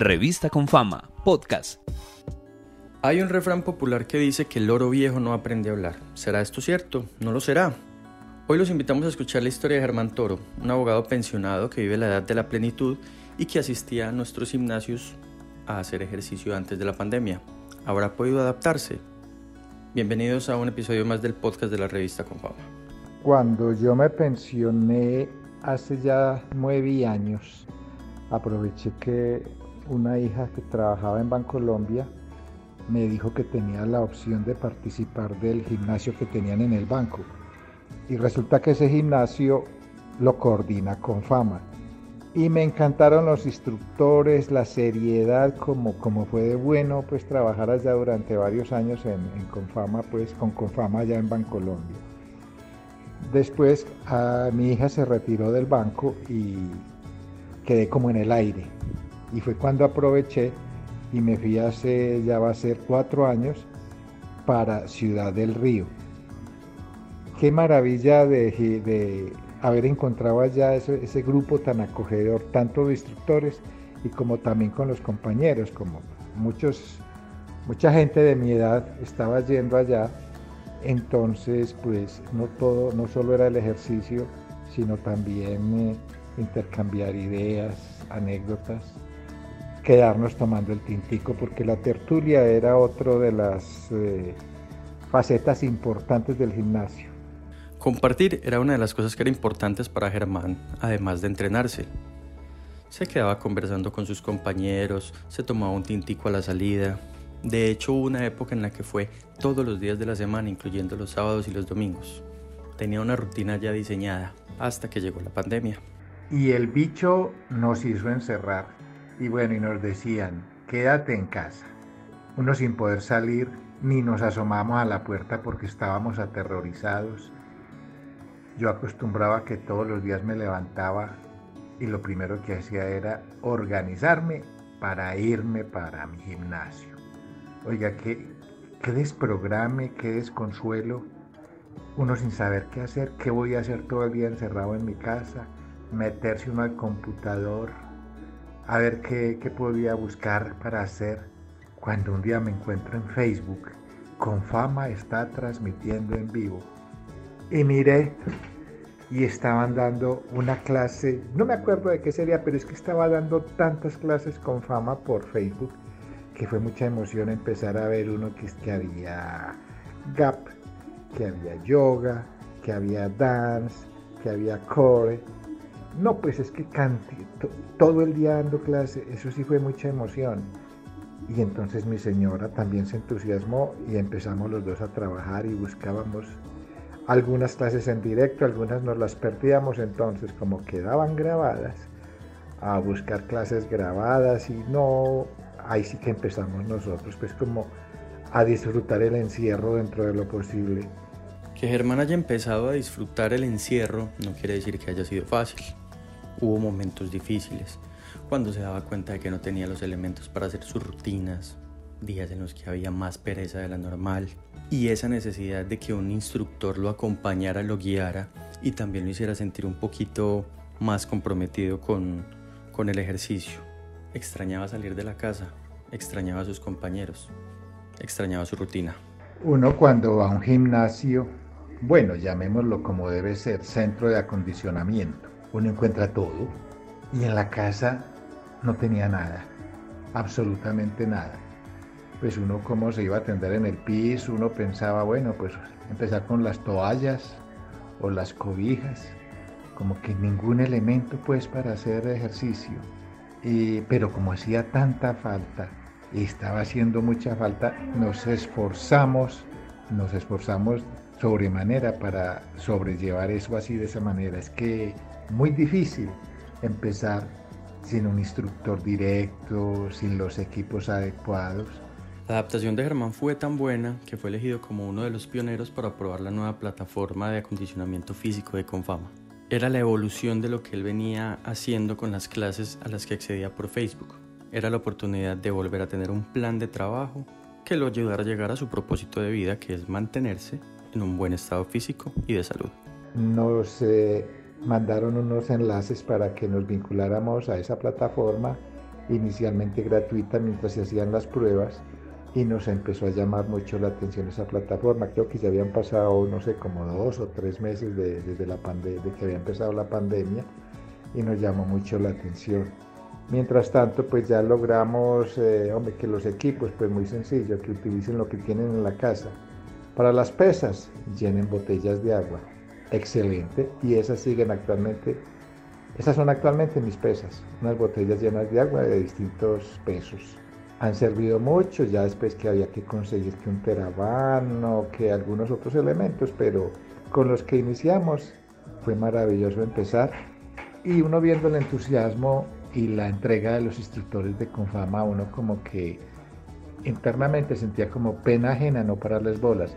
Revista con Fama, podcast. Hay un refrán popular que dice que el loro viejo no aprende a hablar. ¿Será esto cierto? No lo será. Hoy los invitamos a escuchar la historia de Germán Toro, un abogado pensionado que vive la edad de la plenitud y que asistía a nuestros gimnasios a hacer ejercicio antes de la pandemia. ¿Habrá podido adaptarse? Bienvenidos a un episodio más del podcast de la revista con Fama. Cuando yo me pensioné hace ya nueve años, aproveché que una hija que trabajaba en Bancolombia me dijo que tenía la opción de participar del gimnasio que tenían en el banco. Y resulta que ese gimnasio lo coordina con fama. Y me encantaron los instructores, la seriedad, como, como fue de bueno pues trabajar allá durante varios años en, Confama, pues con Confama allá en Bancolombia. Después a mi hija se retiró del banco y quedé como en el aire. Y fue cuando aproveché y me fui hace, ya va a ser cuatro años, para Ciudad del Río. Qué maravilla de, haber encontrado allá ese, ese, grupo tan acogedor, tanto de instructores y como también con los compañeros, como muchos, mucha gente de mi edad estaba yendo allá, entonces pues no todo, no solo era el ejercicio, sino también eh, intercambiar ideas, anécdotas, quedarnos tomando el tintico, porque la tertulia era otro de las eh, facetas importantes del gimnasio. Compartir era una de las cosas que era importantes para Germán, además de entrenarse. Se quedaba conversando con sus compañeros, se tomaba un tintico a la salida. De hecho, hubo una época en la que fue todos los días de la semana, incluyendo los sábados y los domingos. Tenía una rutina ya diseñada hasta que llegó la pandemia. Y el bicho nos hizo encerrar y bueno, y nos decían, quédate en casa. Uno sin poder salir, ni nos asomamos a la puerta porque estábamos aterrorizados. Yo acostumbraba que todos los días me levantaba y lo primero que hacía era organizarme para irme para mi gimnasio. Oiga, qué, qué desprograme, qué desconsuelo. Uno sin saber qué hacer, qué voy a hacer todo el día encerrado en mi casa, meterse uno al computador, a ver qué, podía buscar para hacer cuando un día me encuentro en Facebook. Con fama está transmitiendo en vivo. Y miré y estaban dando una clase, no me acuerdo de qué sería, pero es que estaba dando tantas clases con fama por Facebook que fue mucha emoción empezar a ver uno que, que había gap, que había yoga, que había dance, que había core no, pues es que cante todo el día dando clase, eso sí fue mucha emoción. Y entonces mi señora también se entusiasmó y empezamos los dos a trabajar y buscábamos algunas clases en directo, algunas nos las perdíamos, entonces como quedaban grabadas, a buscar clases grabadas y no, ahí sí que empezamos nosotros, pues como a disfrutar el encierro dentro de lo posible. Que Germán haya empezado a disfrutar el encierro no quiere decir que haya sido fácil. Hubo momentos difíciles, cuando se daba cuenta de que no tenía los elementos para hacer sus rutinas, días en los que había más pereza de la normal, y esa necesidad de que un instructor lo acompañara, lo guiara y también lo hiciera sentir un poquito más comprometido con, con el ejercicio. Extrañaba salir de la casa, extrañaba a sus compañeros, extrañaba su rutina. Uno cuando va a un gimnasio, bueno, llamémoslo como debe ser, centro de acondicionamiento uno encuentra todo y en la casa no tenía nada, absolutamente nada. Pues uno cómo se iba a atender en el piso, uno pensaba, bueno, pues empezar con las toallas o las cobijas, como que ningún elemento pues para hacer ejercicio. Y, pero como hacía tanta falta y estaba haciendo mucha falta, nos esforzamos, nos esforzamos sobremanera para sobrellevar eso así de esa manera. Es que muy difícil empezar sin un instructor directo, sin los equipos adecuados. La adaptación de Germán fue tan buena que fue elegido como uno de los pioneros para probar la nueva plataforma de acondicionamiento físico de Confama. Era la evolución de lo que él venía haciendo con las clases a las que accedía por Facebook. Era la oportunidad de volver a tener un plan de trabajo que lo ayudara a llegar a su propósito de vida, que es mantenerse en un buen estado físico y de salud. Nos eh, mandaron unos enlaces para que nos vinculáramos a esa plataforma inicialmente gratuita mientras se hacían las pruebas y nos empezó a llamar mucho la atención esa plataforma. Creo que ya habían pasado, no sé, como dos o tres meses desde la que había empezado la pandemia y nos llamó mucho la atención. Mientras tanto, pues ya logramos, eh, hombre, que los equipos, pues muy sencillo, que utilicen lo que tienen en la casa. Para las pesas, llenen botellas de agua. Excelente. Y esas siguen actualmente, esas son actualmente mis pesas, unas botellas llenas de agua de distintos pesos. Han servido mucho, ya después que había que conseguir que un terabano, que algunos otros elementos, pero con los que iniciamos fue maravilloso empezar. Y uno viendo el entusiasmo y la entrega de los instructores de Confama, uno como que internamente sentía como pena ajena no pararles bolas,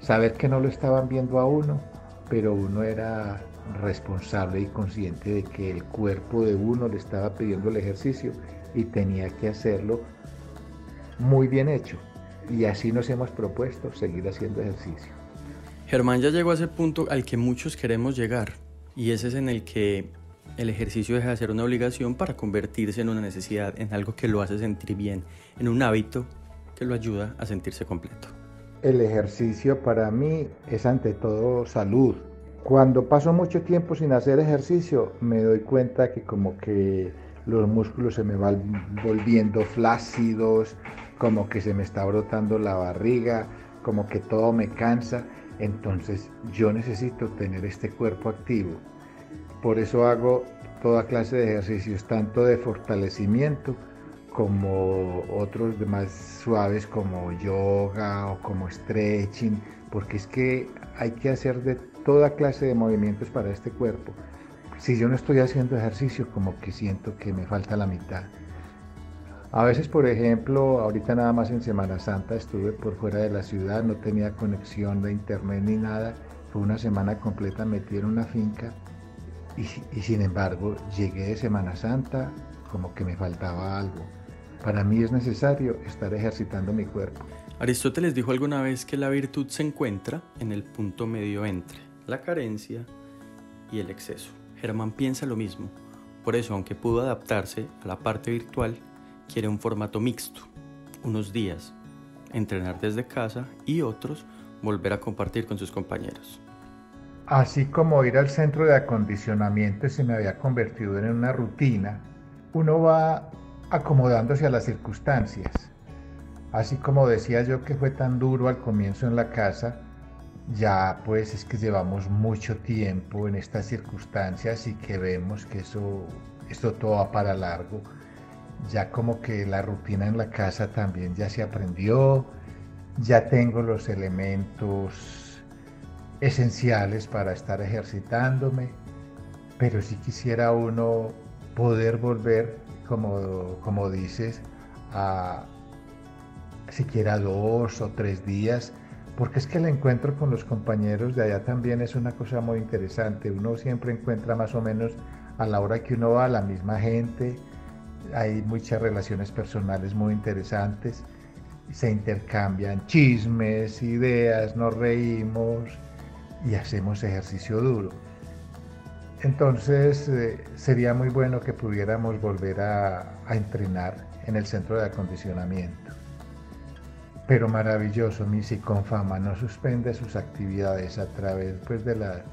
saber que no lo estaban viendo a uno, pero uno era responsable y consciente de que el cuerpo de uno le estaba pidiendo el ejercicio y tenía que hacerlo muy bien hecho. Y así nos hemos propuesto seguir haciendo ejercicio. Germán ya llegó a ese punto al que muchos queremos llegar, y ese es en el que el ejercicio deja de ser una obligación para convertirse en una necesidad, en algo que lo hace sentir bien, en un hábito que lo ayuda a sentirse completo. El ejercicio para mí es ante todo salud. Cuando paso mucho tiempo sin hacer ejercicio, me doy cuenta que como que los músculos se me van volviendo flácidos, como que se me está brotando la barriga, como que todo me cansa. Entonces yo necesito tener este cuerpo activo. Por eso hago toda clase de ejercicios, tanto de fortalecimiento como otros más suaves como yoga o como stretching, porque es que hay que hacer de toda clase de movimientos para este cuerpo. Si yo no estoy haciendo ejercicio, como que siento que me falta la mitad. A veces, por ejemplo, ahorita nada más en Semana Santa estuve por fuera de la ciudad, no tenía conexión de internet ni nada. Fue una semana completa metí en una finca y, y sin embargo llegué de Semana Santa como que me faltaba algo. Para mí es necesario estar ejercitando mi cuerpo. Aristóteles dijo alguna vez que la virtud se encuentra en el punto medio entre la carencia y el exceso. Germán piensa lo mismo. Por eso, aunque pudo adaptarse a la parte virtual, quiere un formato mixto, unos días, entrenar desde casa y otros volver a compartir con sus compañeros. Así como ir al centro de acondicionamiento se me había convertido en una rutina, uno va acomodándose a las circunstancias. Así como decía yo que fue tan duro al comienzo en la casa, ya pues es que llevamos mucho tiempo en estas circunstancias y que vemos que eso, esto todo va para largo. Ya como que la rutina en la casa también ya se aprendió, ya tengo los elementos esenciales para estar ejercitándome, pero si quisiera uno poder volver, como, como dices, a siquiera dos o tres días, porque es que el encuentro con los compañeros de allá también es una cosa muy interesante. Uno siempre encuentra más o menos a la hora que uno va a la misma gente, hay muchas relaciones personales muy interesantes, se intercambian chismes, ideas, nos reímos y hacemos ejercicio duro. Entonces eh, sería muy bueno que pudiéramos volver a, entrenar en el centro de acondicionamiento. Pero maravilloso, Misi Confama no suspende sus actividades a través pues, de, la,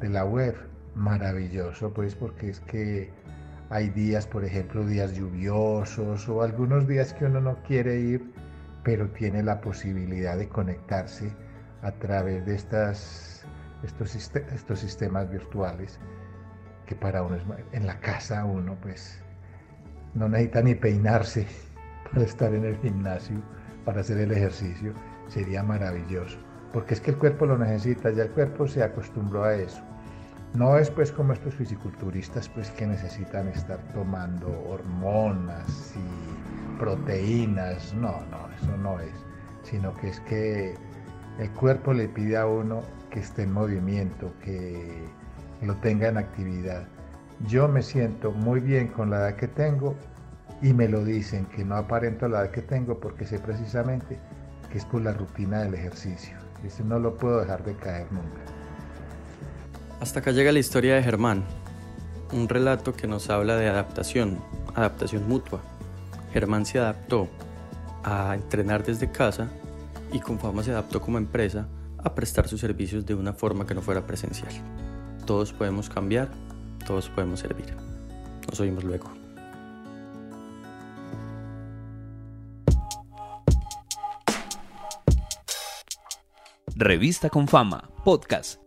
de la web. Maravilloso, pues porque es que hay días, por ejemplo, días lluviosos o algunos días que uno no quiere ir, pero tiene la posibilidad de conectarse a través de estas, estos, estos sistemas virtuales que para uno es, en la casa uno pues no necesita ni peinarse para estar en el gimnasio, para hacer el ejercicio, sería maravilloso, porque es que el cuerpo lo necesita, ya el cuerpo se acostumbró a eso. No es pues como estos fisiculturistas pues que necesitan estar tomando hormonas y proteínas, no, no, eso no es, sino que es que el cuerpo le pide a uno que esté en movimiento, que lo tenga en actividad. Yo me siento muy bien con la edad que tengo y me lo dicen que no aparento la edad que tengo porque sé precisamente que es por la rutina del ejercicio. Eso no lo puedo dejar de caer nunca. Hasta acá llega la historia de Germán, un relato que nos habla de adaptación, adaptación mutua, Germán se adaptó a entrenar desde casa y Confama se adaptó como empresa a prestar sus servicios de una forma que no fuera presencial. Todos podemos cambiar, todos podemos servir. Nos oímos luego. Revista con Fama, podcast